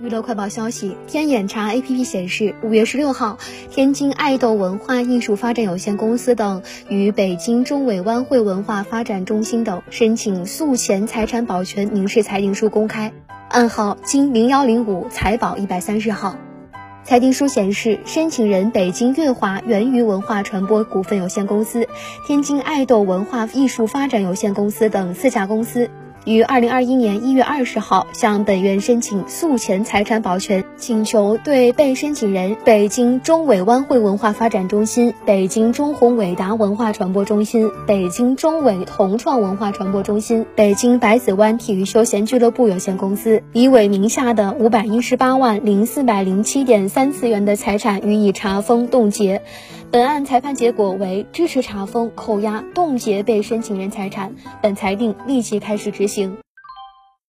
娱乐快报消息：天眼查 APP 显示，五月十六号，天津爱豆文化艺术发展有限公司等与北京中委湾汇文化发展中心等申请诉前财产保全民事裁定书公开，案号京零幺零五财保一百三十号。裁定书显示，申请人北京乐华源于文化传播股份有限公司、天津爱豆文化艺术发展有限公司等四家公司。于二零二一年一月二十号向本院申请诉前财产保全请求，对被申请人北京中委湾汇文化发展中心、北京中宏伟达文化传播中心、北京中伟同创文化传播中心、北京百子湾体育休闲俱乐部有限公司李伟名下的五百一十八万零四百零七点三次元的财产予以查封冻结。本案裁判结果为支持查封、扣押、冻结被申请人财产，本裁定立即开始执行。